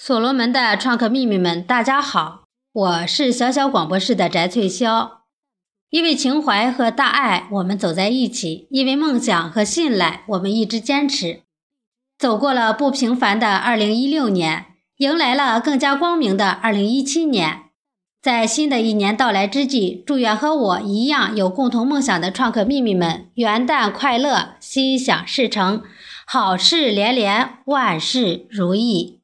所罗门的创客秘密们大家好我是小小广播室的翟翠霄。因为情怀和大爱我们走在一起因为梦想和信赖我们一直坚持。走过了不平凡的二零一六年迎来了更加光明的二零一七年。在新的一年到来之际祝愿和我一样有共同梦想的创客秘密们元旦快乐心想事成好事连连万事如意。